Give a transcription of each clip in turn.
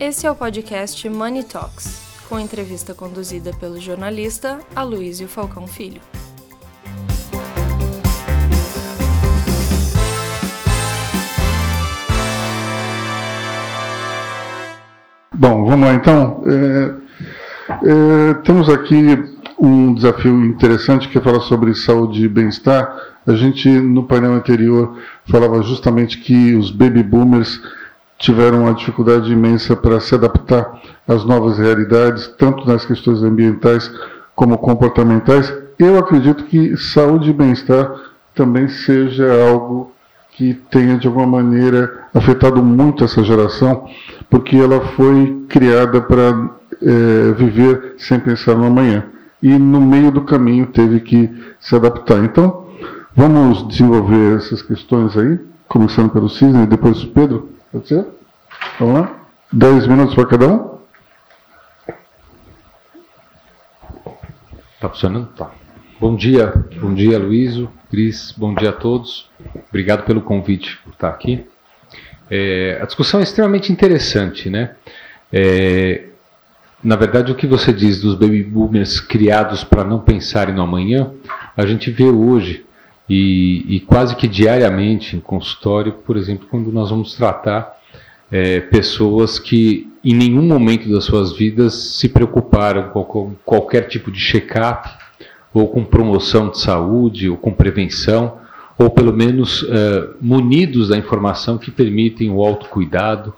Esse é o podcast Money Talks, com entrevista conduzida pelo jornalista Aloysio Falcão Filho. Bom, vamos lá então. É, é, temos aqui um desafio interessante que é falar sobre saúde e bem-estar. A gente, no painel anterior, falava justamente que os baby boomers tiveram uma dificuldade imensa para se adaptar às novas realidades, tanto nas questões ambientais como comportamentais. Eu acredito que saúde e bem-estar também seja algo que tenha de alguma maneira afetado muito essa geração, porque ela foi criada para é, viver sem pensar no amanhã e no meio do caminho teve que se adaptar. Então, vamos desenvolver essas questões aí, começando pelo Cisne e depois o Pedro. Pode ser? Vamos lá? Dez minutos para cada um? Está funcionando? Tá. Bom dia, bom dia Luísio, Cris, bom dia a todos. Obrigado pelo convite por estar aqui. É, a discussão é extremamente interessante, né? É, na verdade, o que você diz dos baby boomers criados para não pensarem no amanhã, a gente vê hoje e, e, quase que diariamente em consultório, por exemplo, quando nós vamos tratar é, pessoas que em nenhum momento das suas vidas se preocuparam com qualquer tipo de check-up, ou com promoção de saúde, ou com prevenção, ou pelo menos é, munidos da informação que permitem o autocuidado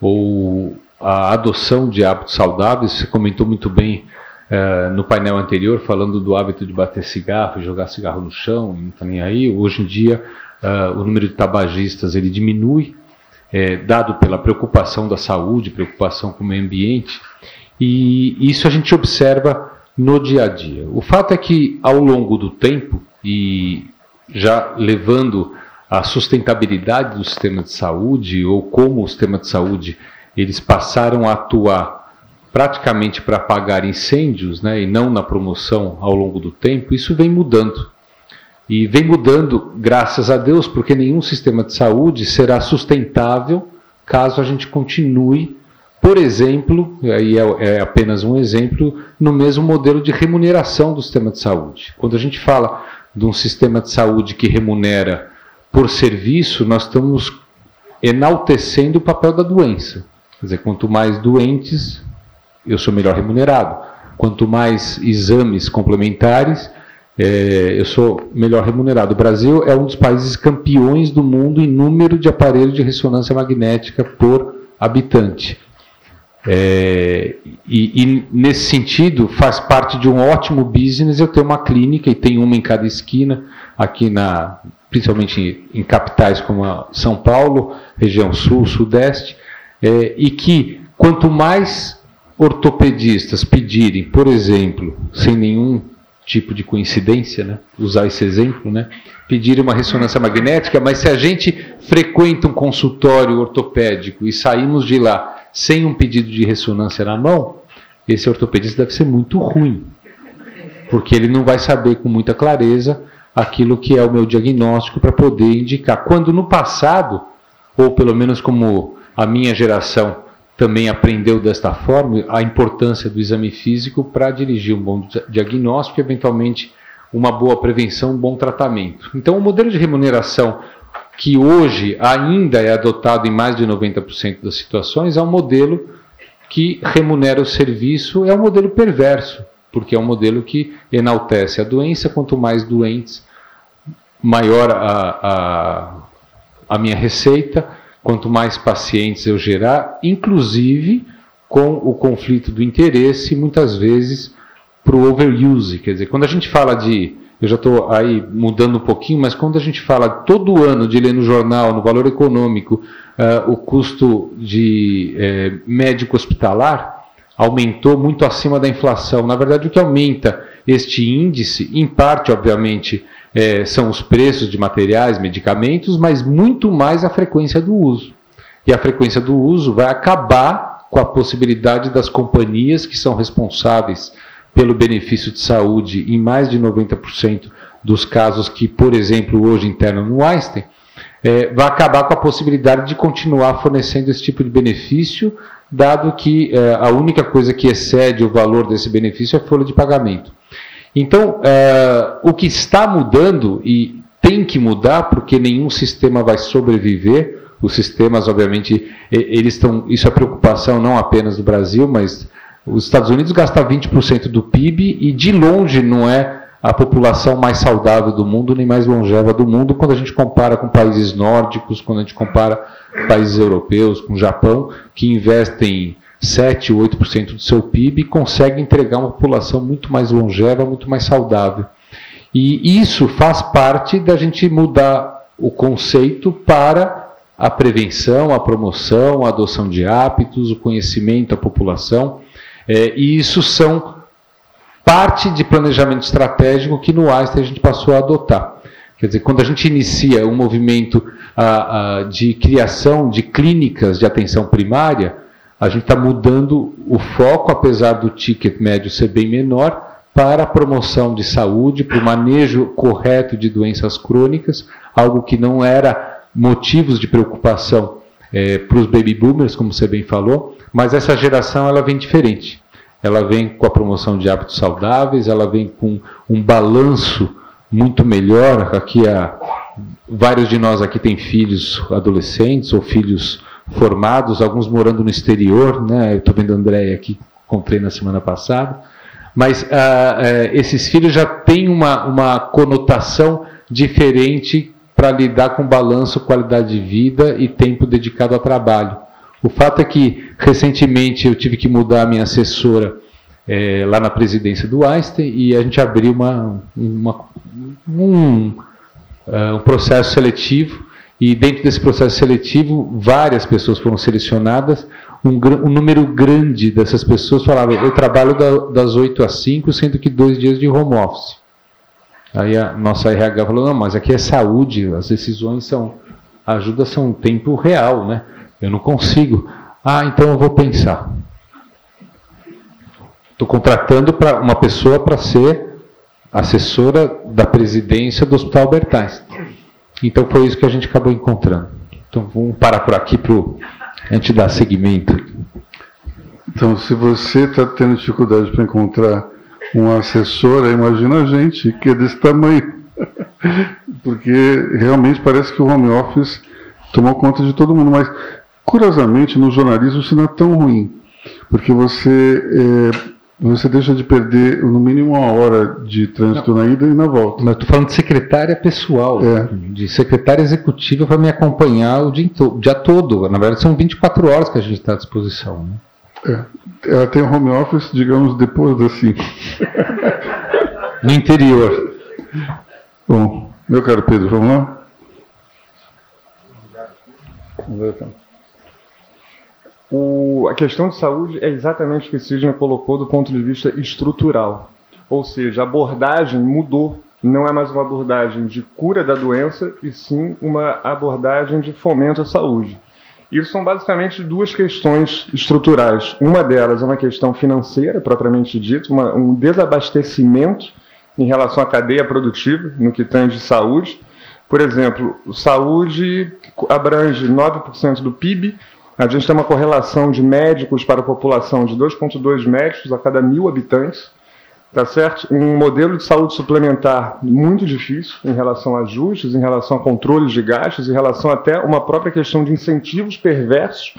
ou a adoção de hábitos saudáveis. Você comentou muito bem é, no painel anterior, falando do hábito de bater cigarro, jogar cigarro no chão, não está nem aí. Hoje em dia, é, o número de tabagistas ele diminui, é, dado pela preocupação da saúde, preocupação com o meio ambiente, e isso a gente observa no dia a dia. O fato é que, ao longo do tempo, e já levando a sustentabilidade do sistema de saúde, ou como o sistema de saúde eles passaram a atuar praticamente para apagar incêndios, né, e não na promoção ao longo do tempo, isso vem mudando. E vem mudando, graças a Deus, porque nenhum sistema de saúde será sustentável caso a gente continue, por exemplo, aí é, é apenas um exemplo, no mesmo modelo de remuneração do sistema de saúde. Quando a gente fala de um sistema de saúde que remunera por serviço, nós estamos enaltecendo o papel da doença. Quer dizer, quanto mais doentes, eu sou melhor remunerado. Quanto mais exames complementares, é, eu sou melhor remunerado. O Brasil é um dos países campeões do mundo em número de aparelhos de ressonância magnética por habitante. É, e, e, nesse sentido, faz parte de um ótimo business eu ter uma clínica e tem uma em cada esquina, aqui na, principalmente em capitais como São Paulo, região sul, sudeste, é, e que quanto mais ortopedistas pedirem, por exemplo, sem nenhum tipo de coincidência, né? usar esse exemplo, né? pedir uma ressonância magnética, mas se a gente frequenta um consultório ortopédico e saímos de lá sem um pedido de ressonância na mão, esse ortopedista deve ser muito ruim, porque ele não vai saber com muita clareza aquilo que é o meu diagnóstico para poder indicar. Quando no passado, ou pelo menos como a minha geração também aprendeu desta forma a importância do exame físico para dirigir um bom diagnóstico e, eventualmente, uma boa prevenção, um bom tratamento. Então, o modelo de remuneração que hoje ainda é adotado em mais de 90% das situações é um modelo que remunera o serviço, é um modelo perverso, porque é um modelo que enaltece a doença, quanto mais doentes, maior a, a, a minha receita, quanto mais pacientes eu gerar, inclusive com o conflito do interesse, muitas vezes para o overuse. Quer dizer, quando a gente fala de. Eu já estou aí mudando um pouquinho, mas quando a gente fala todo ano de ler no jornal, no valor econômico, uh, o custo de eh, médico hospitalar aumentou muito acima da inflação. Na verdade, o que aumenta este índice, em parte, obviamente, é, são os preços de materiais, medicamentos, mas muito mais a frequência do uso. E a frequência do uso vai acabar com a possibilidade das companhias que são responsáveis pelo benefício de saúde em mais de 90% dos casos que, por exemplo, hoje internam no Einstein, é, vai acabar com a possibilidade de continuar fornecendo esse tipo de benefício dado que é, a única coisa que excede o valor desse benefício é a folha de pagamento. Então, é, o que está mudando e tem que mudar, porque nenhum sistema vai sobreviver. Os sistemas, obviamente, eles estão. Isso é preocupação não apenas do Brasil, mas os Estados Unidos gastam 20% do PIB e de longe não é a população mais saudável do mundo nem mais longeva do mundo quando a gente compara com países nórdicos, quando a gente compara países europeus, com o Japão, que investem 7, 8% do seu PIB e conseguem entregar uma população muito mais longeva, muito mais saudável. E isso faz parte da gente mudar o conceito para a prevenção, a promoção, a adoção de hábitos, o conhecimento à população. É, e isso são parte de planejamento estratégico que no Einstein a gente passou a adotar. Quer dizer, quando a gente inicia um movimento a, a, de criação de clínicas de atenção primária, a gente está mudando o foco, apesar do ticket médio ser bem menor, para a promoção de saúde, para o manejo correto de doenças crônicas, algo que não era motivos de preocupação é, para os baby boomers, como você bem falou, mas essa geração ela vem diferente ela vem com a promoção de hábitos saudáveis, ela vem com um balanço muito melhor. Aqui há, vários de nós aqui têm filhos adolescentes ou filhos formados, alguns morando no exterior, né? Eu estou vendo a Andréia aqui, comprei na semana passada. Mas ah, eh, esses filhos já têm uma, uma conotação diferente para lidar com balanço, qualidade de vida e tempo dedicado ao trabalho. O fato é que recentemente eu tive que mudar a minha assessora é, lá na presidência do Einstein e a gente abriu uma, uma um, uh, um processo seletivo e dentro desse processo seletivo várias pessoas foram selecionadas. Um, um número grande dessas pessoas falavam: eu trabalho da, das 8 às 5, sendo que dois dias de home office. Aí a nossa RH falou: não, mas aqui é saúde, as decisões são, a ajuda são tempo real, né? Eu não consigo. Ah, então eu vou pensar. Estou contratando para uma pessoa para ser assessora da presidência do Hospital Einstein. Então foi isso que a gente acabou encontrando. Então vamos parar por aqui para a gente dar seguimento. Então, se você está tendo dificuldade para encontrar uma assessora, imagina a gente que é desse tamanho. Porque realmente parece que o home office tomou conta de todo mundo. Mas Curiosamente, no jornalismo isso não é tão ruim, porque você, é, você deixa de perder no mínimo uma hora de trânsito não. na ida e na volta. Mas estou falando de secretária pessoal, é. de secretária executiva para me acompanhar o dia, o dia, todo. Na verdade, são 24 horas que a gente está à disposição. Né? É. Ela tem home office, digamos, depois das 5. no interior. Bom, meu caro Pedro, vamos lá? Vamos ver então. O, a questão de saúde é exatamente o que Sidney colocou do ponto de vista estrutural. Ou seja, a abordagem mudou. Não é mais uma abordagem de cura da doença, e sim uma abordagem de fomento à saúde. Isso são basicamente duas questões estruturais. Uma delas é uma questão financeira, propriamente dita, uma, um desabastecimento em relação à cadeia produtiva, no que tange saúde. Por exemplo, saúde abrange 9% do PIB, a gente tem uma correlação de médicos para a população de 2,2 médicos a cada mil habitantes, tá certo? Um modelo de saúde suplementar muito difícil em relação a ajustes, em relação a controles de gastos, em relação até uma própria questão de incentivos perversos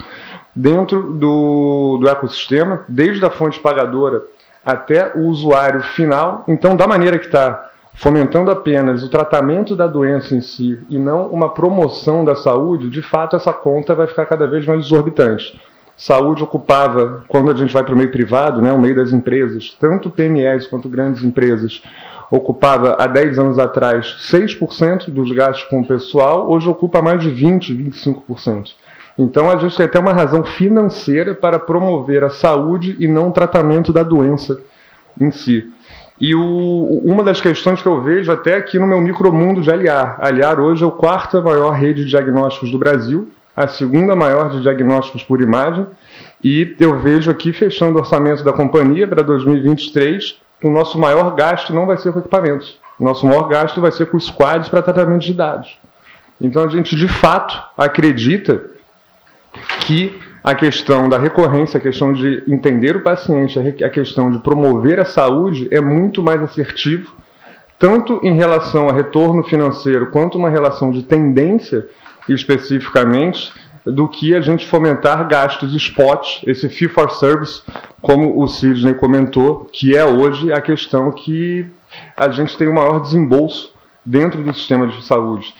dentro do, do ecossistema, desde a fonte pagadora até o usuário final. Então, da maneira que está fomentando apenas o tratamento da doença em si e não uma promoção da saúde, de fato essa conta vai ficar cada vez mais exorbitante. Saúde ocupava, quando a gente vai para o meio privado, né, o meio das empresas, tanto PMEs quanto grandes empresas, ocupava há 10 anos atrás 6% dos gastos com o pessoal, hoje ocupa mais de 20%, 25%. Então a gente tem até uma razão financeira para promover a saúde e não o tratamento da doença em si. E o, uma das questões que eu vejo até aqui no meu micromundo de Aliar. Aliar hoje é a quarta maior rede de diagnósticos do Brasil, a segunda maior de diagnósticos por imagem. E eu vejo aqui, fechando o orçamento da companhia para 2023, o nosso maior gasto não vai ser com equipamentos. O nosso maior gasto vai ser com squads para tratamento de dados. Então a gente de fato acredita que a questão da recorrência, a questão de entender o paciente, a questão de promover a saúde é muito mais assertivo, tanto em relação a retorno financeiro quanto uma relação de tendência especificamente, do que a gente fomentar gastos spot, esse fee for service, como o Sidney comentou, que é hoje a questão que a gente tem o maior desembolso dentro do sistema de saúde.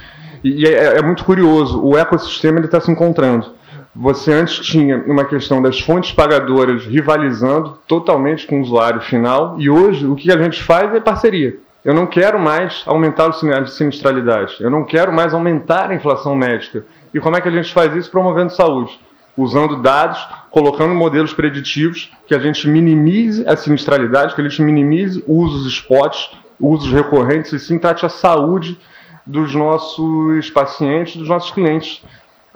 E é, é muito curioso, o ecossistema está se encontrando. Você antes tinha uma questão das fontes pagadoras rivalizando totalmente com o usuário final, e hoje o que a gente faz é parceria. Eu não quero mais aumentar a sinistralidade, eu não quero mais aumentar a inflação médica. E como é que a gente faz isso? Promovendo saúde. Usando dados, colocando modelos preditivos, que a gente minimize a sinistralidade, que a gente minimize usos spots, usos recorrentes, e sim trate a saúde dos nossos pacientes, dos nossos clientes,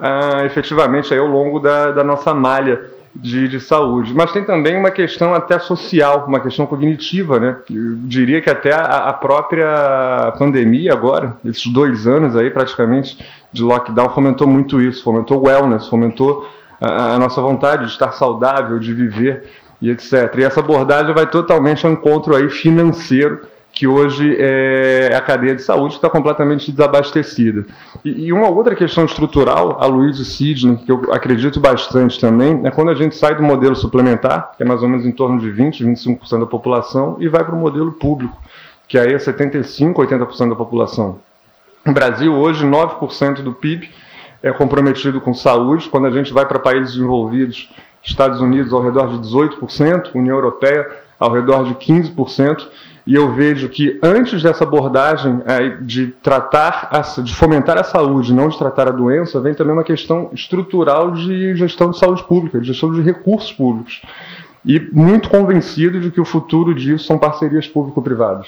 ah, efetivamente aí ao longo da, da nossa malha de, de, saúde. Mas tem também uma questão até social, uma questão cognitiva, né? Eu diria que até a, a própria pandemia agora, esses dois anos aí praticamente de lockdown, fomentou muito isso, fomentou o wellness, fomentou a, a nossa vontade de estar saudável, de viver e etc. E essa abordagem vai totalmente ao encontro aí financeiro que hoje é a cadeia de saúde está completamente desabastecida. E, e, uma outra questão estrutural, a Luiz Sidney, que eu acredito bastante também, é quando a gente sai do modelo suplementar, que é mais ou menos em torno de 20, 25% da população, e vai para o modelo público, que aí é 75, 80% da população. No Brasil, hoje, 9% do PIB é comprometido com saúde. Quando a gente vai para países desenvolvidos, Estados Unidos ao redor de 18%, União Europeia ao redor de 15%. E eu vejo que antes dessa abordagem é, de tratar, de fomentar a saúde, não de tratar a doença, vem também uma questão estrutural de gestão de saúde pública, de gestão de recursos públicos. E muito convencido de que o futuro disso são parcerias público-privadas.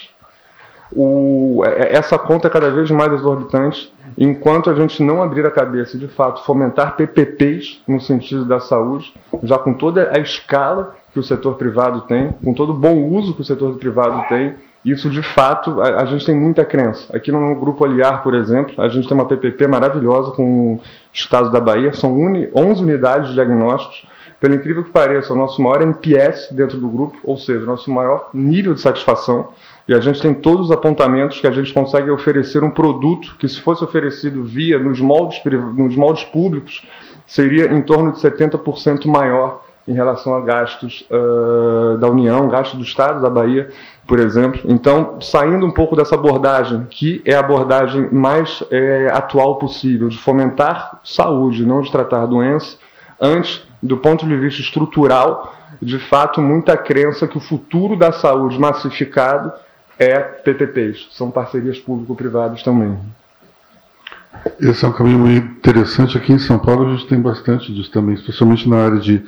É, essa conta é cada vez mais exorbitante, enquanto a gente não abrir a cabeça de fato fomentar PPPs no sentido da saúde, já com toda a escala que o setor privado tem, com todo o bom uso que o setor privado tem, isso de fato a, a, gente tem muita crença. Aqui no grupo Aliar, por exemplo, a gente tem uma PPP maravilhosa com o Estado da Bahia, são uni, 11 unidades de diagnósticos. Pelo incrível que pareça, o nosso maior NPS dentro do grupo, ou seja, o nosso maior nível de satisfação. E a gente tem todos os apontamentos que a gente consegue oferecer um produto que, se fosse oferecido via nos moldes, nos moldes públicos, seria em torno de 70% maior em relação a gastos uh, da União, gastos do Estado, da Bahia, por exemplo. Então, saindo um pouco dessa abordagem, que é a abordagem mais é, atual possível, de fomentar saúde, não de tratar doença, antes, do ponto de vista estrutural, de fato, muita crença que o futuro da saúde massificado é PPPs, são parcerias público-privadas também. Esse é um caminho muito interessante. Aqui em São Paulo a gente tem bastante disso também, especialmente na área de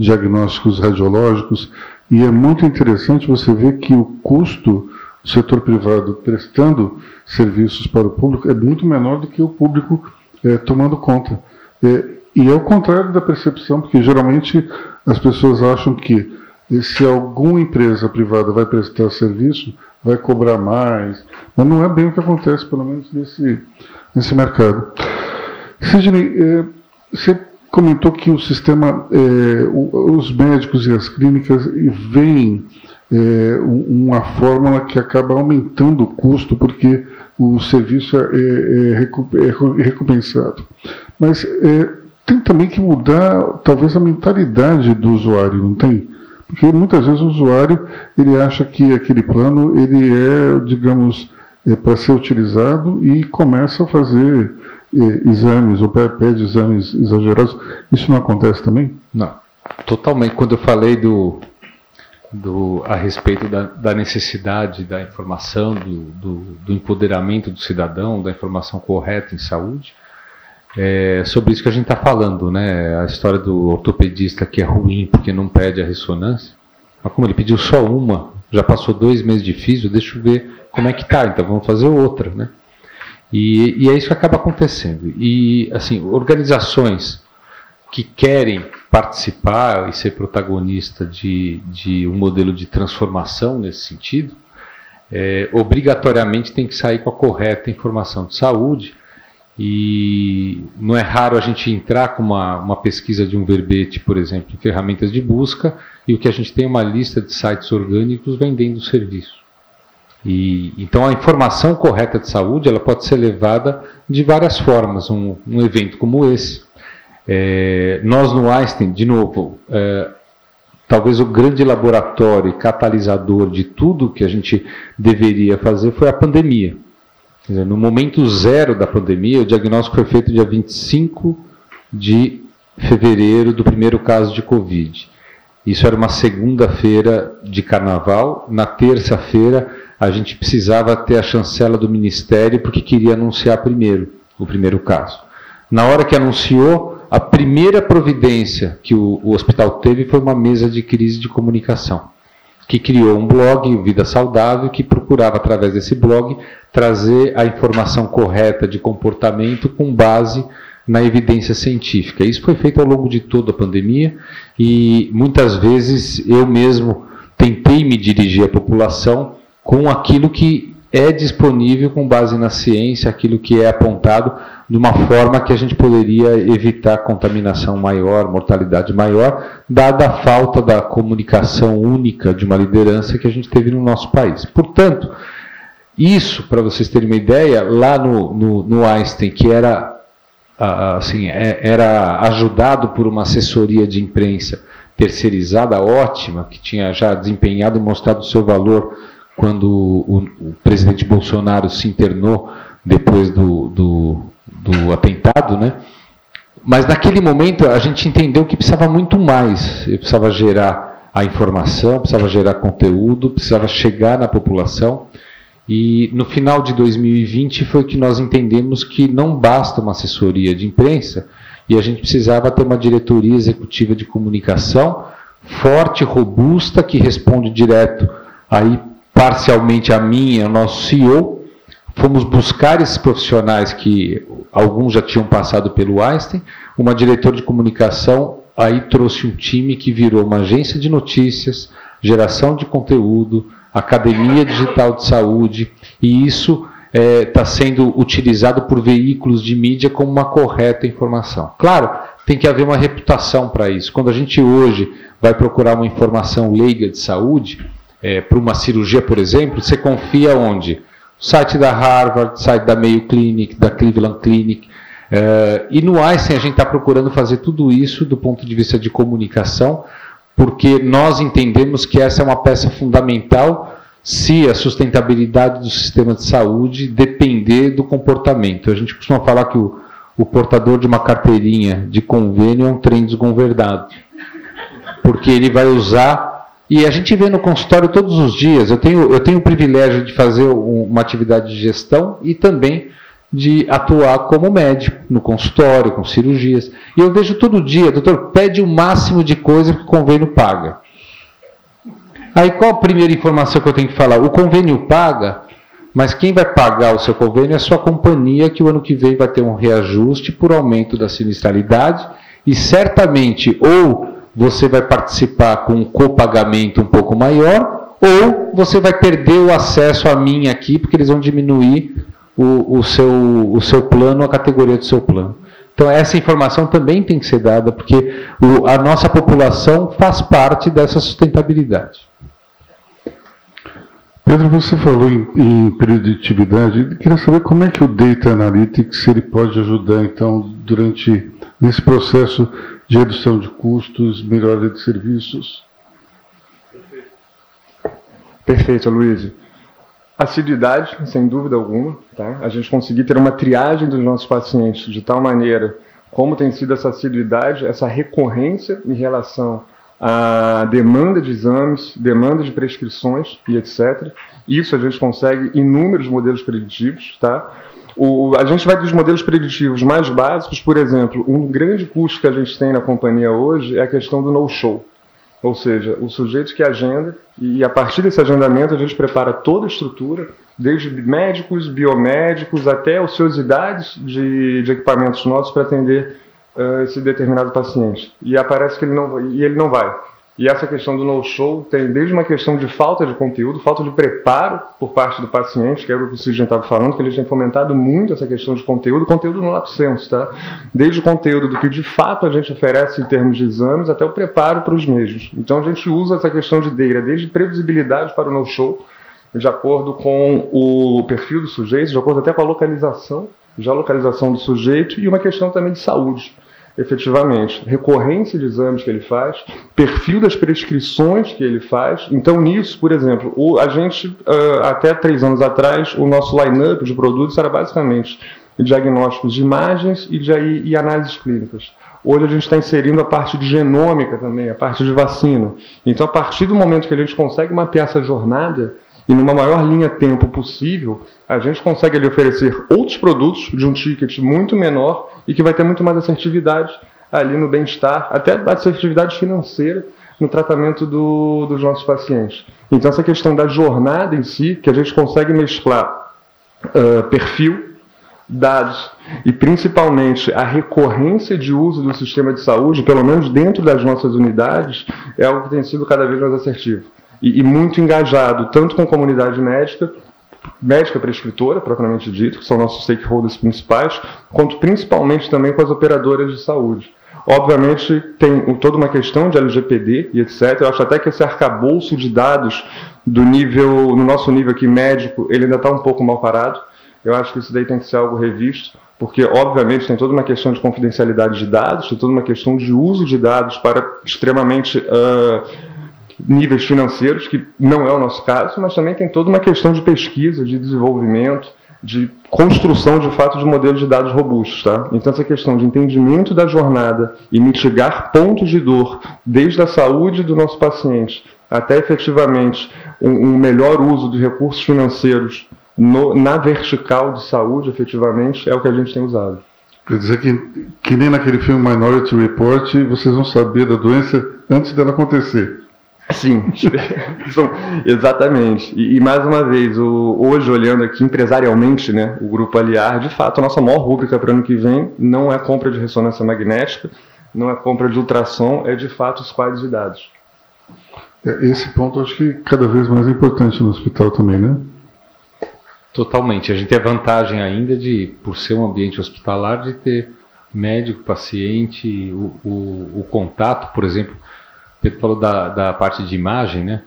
diagnósticos radiológicos, e é muito interessante você ver que o custo do setor privado prestando serviços para o público é muito menor do que o público é, tomando conta. É, e é o contrário da percepção, porque geralmente as pessoas acham que se alguma empresa privada vai prestar serviço, vai cobrar mais, mas não é bem o que acontece, pelo menos nesse, nesse mercado. Sidney, é, você comentou que o sistema, é, os médicos e as clínicas veem é, uma fórmula que acaba aumentando o custo porque o serviço é, é, é recompensado. Mas é, tem também que mudar, talvez, a mentalidade do usuário, não tem? Porque muitas vezes o usuário ele acha que aquele plano ele é, digamos, é para ser utilizado e começa a fazer exames ou pede exames exagerados. Isso não acontece também? Não, totalmente. Quando eu falei do, do a respeito da, da necessidade da informação, do, do, do, empoderamento do cidadão, da informação correta em saúde, é sobre isso que a gente está falando, né? A história do ortopedista que é ruim porque não pede a ressonância. Mas como ele pediu só uma, já passou dois meses de físio, deixa eu ver como é que tá, então vamos fazer outra, né? E, e, é isso que acaba acontecendo. E, assim, organizações que querem participar e ser protagonista de, de um modelo de transformação nesse sentido, é, obrigatoriamente tem que sair com a correta informação de saúde E não é raro a gente entrar com uma, uma pesquisa de um verbete, por exemplo, em ferramentas de busca, e o que a gente tem é uma lista de sites orgânicos vendendo serviço. E, então a informação correta de saúde ela pode ser levada de várias formas. Um, um evento como esse, é, nós no Einstein, de novo, é, talvez o grande laboratório catalisador de tudo que a gente deveria fazer foi a pandemia. Dizer, no momento zero da pandemia, o diagnóstico foi feito dia 25 de fevereiro do primeiro caso de Covid. Isso era uma segunda-feira de carnaval. Na terça-feira, a gente precisava ter a chancela do ministério porque queria anunciar primeiro o primeiro caso. Na hora que anunciou, a primeira providência que o, o, hospital teve foi uma mesa de crise de comunicação, que criou um blog, Vida Saudável, que procurava, através desse blog, trazer a informação correta de comportamento com base na evidência científica. Isso foi feito ao longo de toda a pandemia e muitas vezes eu mesmo tentei me dirigir à população com aquilo que é disponível com base na ciência, aquilo que é apontado de uma forma que a gente poderia evitar contaminação maior, mortalidade maior, dada a falta da comunicação única de uma liderança que a gente teve no nosso país. Portanto, isso, para vocês terem uma ideia, lá no, no, no Einstein, que era assim, é, era ajudado por uma assessoria de imprensa terceirizada ótima, que tinha já desempenhado e mostrado o seu valor quando o, o presidente Bolsonaro se internou depois do, do, do atentado, né? Mas naquele momento a gente entendeu que precisava muito mais. Eu precisava gerar a informação, precisava gerar conteúdo, precisava chegar na população. E no final de 2020 foi que nós entendemos que não basta uma assessoria de imprensa e a gente precisava ter uma diretoria executiva de comunicação forte, robusta, que responde direto aí parcialmente a mim e ao nosso CEO. Fomos buscar esses profissionais que alguns já tinham passado pelo Einstein, uma diretora de comunicação aí trouxe um time que virou uma agência de notícias, geração de conteúdo, academia digital de saúde, e isso está é, tá sendo utilizado por veículos de mídia como uma correta informação. Claro, tem que haver uma reputação para isso. Quando a gente hoje vai procurar uma informação leiga de saúde, é, para uma cirurgia, por exemplo, você confia onde? Site da Harvard, site da Mayo Clinic, da Cleveland Clinic. É, e no Einstein a gente está procurando fazer tudo isso do ponto de vista de comunicação, porque nós entendemos que essa é uma peça fundamental se a sustentabilidade do sistema de saúde depender do comportamento. A gente costuma falar que o, o portador de uma carteirinha de convênio é um trem desgovernado, porque ele vai usar e a gente vê no consultório todos os dias. Eu tenho, eu tenho o privilégio de fazer uma atividade de gestão e também de atuar como médico no consultório, com cirurgias. E eu vejo todo dia, doutor, pede o máximo de coisa que o convênio paga. Aí qual a primeira informação que eu tenho que falar? O convênio paga, mas quem vai pagar o seu convênio é a sua companhia, que o ano que vem vai ter um reajuste por aumento da sinistralidade e certamente ou você vai participar com um copagamento um pouco maior, ou você vai perder o acesso a mim aqui, porque eles vão diminuir o, o, seu, o seu plano, a categoria do seu plano. Então, essa informação também tem que ser dada, porque o, a nossa população faz parte dessa sustentabilidade. Pedro, você falou em, em preditividade. queria saber como é que o Data Analytics ele pode ajudar, então, durante nesse processo de redução de custos, melhoria de serviços. Perfeito, Luiz. Assiduidade, sem dúvida alguma. Tá? A gente conseguir ter uma triagem dos nossos pacientes de tal maneira como tem sido essa assiduidade, essa recorrência em relação à demanda de exames, demanda de prescrições e etc. Isso a gente consegue inúmeros modelos preditivos, tá? O, a gente vai dos modelos preditivos mais básicos, por exemplo, um grande custo que a gente tem na companhia hoje é a questão do no-show. Ou seja, o sujeito que agenda, e a partir desse agendamento a gente prepara toda a estrutura, desde médicos, biomédicos, até ociosidades de, de equipamentos nossos para atender uh, esse determinado paciente. E aparece que ele não, e ele não vai. E essa questão do no-show tem desde uma questão de falta de conteúdo, falta de preparo por parte do paciente, que é o que o Sidney estava falando, que eles têm fomentado muito essa questão de conteúdo, conteúdo no lapso senso, tá? Desde o conteúdo do que de fato a gente oferece em termos de exames até o preparo para os mesmos. Então a gente usa essa questão de DEIRA, desde previsibilidade para o no-show, de acordo com o perfil do sujeito, de acordo até com a localização, já localização do sujeito, e uma questão também de saúde efetivamente, recorrência de exames que ele faz, perfil das prescrições que ele faz. Então, nisso, por exemplo, o, a gente, uh, até três anos atrás, o nosso line-up de produtos era basicamente diagnósticos de imagens e, de, e análises clínicas. Hoje a gente está inserindo a parte de genômica também, a parte de vacina. Então, a partir do momento que a gente consegue mapear essa jornada, e numa maior linha tempo possível, a gente consegue ali oferecer outros produtos de um ticket muito menor e que vai ter muito mais assertividade ali no bem-estar, até assertividade financeira no tratamento do, dos nossos pacientes. Então, essa questão da jornada em si, que a gente consegue mesclar uh, perfil, dados e principalmente a recorrência de uso do sistema de saúde, pelo menos dentro das nossas unidades, é algo que tem sido cada vez mais assertivo e, e muito engajado, tanto com a comunidade médica, médica prescritora, propriamente dito, que são nossos stakeholders principais, quanto principalmente também com as operadoras de saúde. Obviamente, tem toda uma questão de LGPD e etc. Eu acho até que esse arcabouço de dados do nível, no nosso nível aqui médico, ele ainda está um pouco mal parado. Eu acho que isso daí tem que ser algo revisto, porque, obviamente, tem toda uma questão de confidencialidade de dados, tem toda uma questão de uso de dados para extremamente. Uh, níveis financeiros, que não é o nosso caso, mas também tem toda uma questão de pesquisa, de desenvolvimento, de construção de fato de modelos de dados robustos. Tá? Então, essa questão de entendimento da jornada e mitigar pontos de dor, desde a saúde do nosso paciente até efetivamente um, um melhor uso de recursos financeiros no, na vertical de saúde, efetivamente, é o que a gente tem usado. Quer dizer que, que nem naquele filme Minority Report, vocês vão saber da doença antes dela acontecer. Sim, exatamente. E, e, mais uma vez, o, hoje olhando aqui empresarialmente, né, o grupo Aliar, de fato, a nossa maior rúbrica para o ano que vem não é compra de ressonância magnética, não é compra de ultrassom, é de fato os quadros de dados. É, esse ponto acho que cada vez mais é importante no hospital também, né? Totalmente. A gente tem a vantagem ainda de, por ser um ambiente hospitalar, de ter médico, paciente, o, o, o contato, por exemplo Pedro falou da, da parte de imagem, né?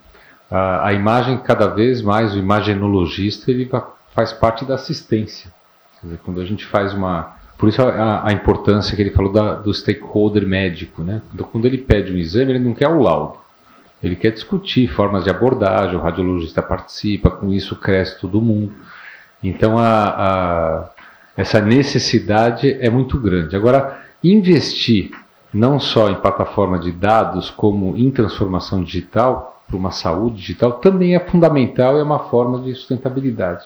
A, a, imagem, cada vez mais, o imagenologista, ele faz parte da assistência. Quer dizer, quando a gente faz uma... Por isso a, a importância que ele falou da, do stakeholder médico, né? Então, quando ele pede um exame, ele não quer o laudo. Ele quer discutir formas de abordagem, o radiologista participa, com isso cresce todo mundo. Então, a, a, essa necessidade é muito grande. Agora, investir não só em plataforma de dados, como em transformação digital, para uma saúde digital, também é fundamental e é uma forma de sustentabilidade.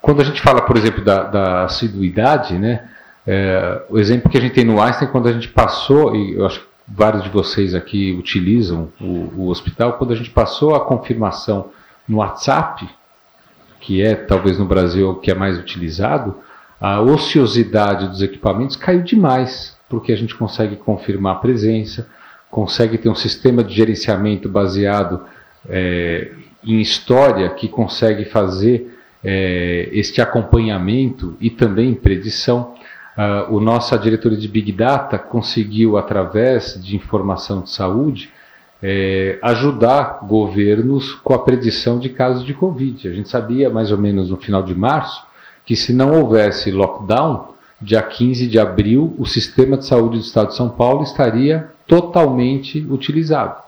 Quando a gente fala, por exemplo, da, da assiduidade, né, é, o exemplo que a gente tem no Einstein, quando a gente passou, e eu acho que vários de vocês aqui utilizam o, o hospital, quando a gente passou a confirmação no WhatsApp, que é talvez no Brasil o que é mais utilizado, a ociosidade dos equipamentos caiu demais porque a gente consegue confirmar a presença, consegue ter um sistema de gerenciamento baseado é, em história que consegue fazer é, este acompanhamento e também predição. Uh, o nossa diretoria de Big Data conseguiu, através de informação de saúde, é, ajudar governos com a predição de casos de Covid. A gente sabia, mais ou menos no final de março, que se não houvesse lockdown, dia 15 de abril, o sistema de saúde do estado de São Paulo estaria totalmente utilizado.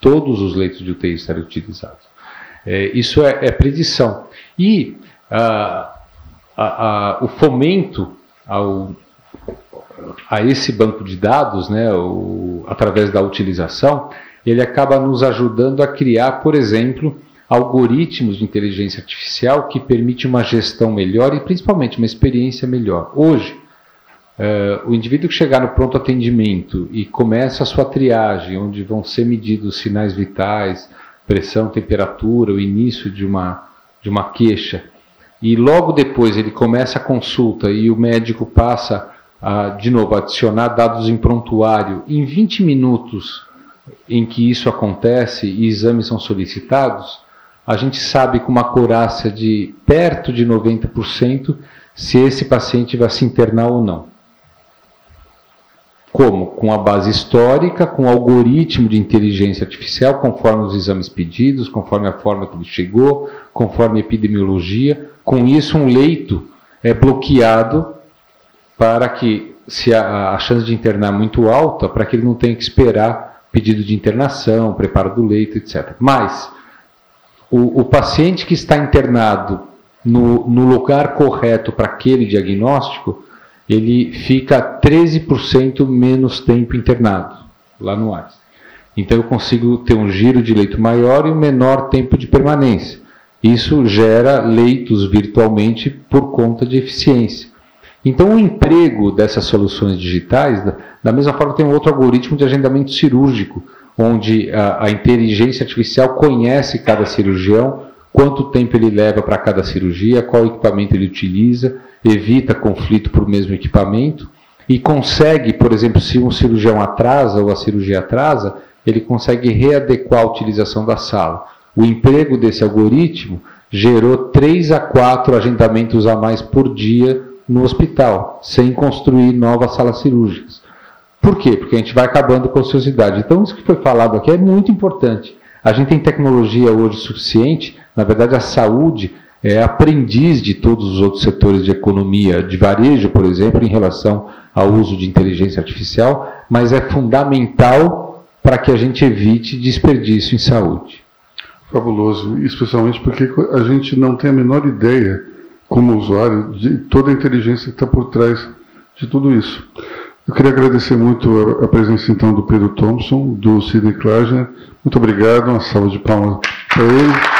Todos os leitos de UTI estariam utilizados. É, isso é, é, predição. E ah, o fomento ao, a esse banco de dados, né, o, através da utilização, ele acaba nos ajudando a criar, por exemplo, algoritmos de inteligência artificial que permite uma gestão melhor e principalmente uma experiência melhor. Hoje, uh, o indivíduo que chegar no pronto atendimento e começa a sua triagem, onde vão ser medidos sinais vitais, pressão, temperatura, o início de uma, de uma queixa, e logo depois ele começa a consulta e o médico passa a, de novo, adicionar dados em prontuário, em 20 minutos em que isso acontece e exames são solicitados, a gente sabe com uma acurácia de perto de 90% se esse paciente vai se internar ou não. Como? Com a base histórica, com o algoritmo de inteligência artificial, conforme os exames pedidos, conforme a forma que ele chegou, conforme a epidemiologia. Com isso, um leito é bloqueado para que, se a, a chance de internar é muito alta, para que ele não tenha que esperar pedido de internação, preparo do leito, etc. Mas o, o paciente que está internado no, no lugar correto para aquele diagnóstico, ele fica 13% menos tempo internado lá no ar. Então eu consigo ter um giro de leito maior e um menor tempo de permanência. Isso gera leitos virtualmente por conta de eficiência. Então o emprego dessas soluções digitais, da mesma forma tem um outro algoritmo de agendamento cirúrgico, onde a, a inteligência artificial conhece cada cirurgião, quanto tempo ele leva para cada cirurgia, qual equipamento ele utiliza, evita conflito por mesmo equipamento e consegue, por exemplo, se um cirurgião atrasa ou a cirurgia atrasa, ele consegue readequar a utilização da sala. O emprego desse algoritmo gerou 3 a 4 agendamentos a mais por dia no hospital, sem construir novas salas cirúrgicas. Por quê? Porque a gente vai acabando com a ociosidade. Então, isso que foi falado aqui é muito importante. A gente tem tecnologia hoje suficiente, na verdade, a saúde é aprendiz de todos os outros setores de economia, de varejo, por exemplo, em relação ao uso de inteligência artificial, mas é fundamental para que a gente evite desperdício em saúde. Fabuloso, especialmente porque a gente não tem a menor ideia, como usuário, de toda a inteligência que está por trás de tudo isso. Eu queria agradecer muito a, presença então do Pedro Thompson, do Sidney Klager. Muito obrigado, uma salva de palmas para ele.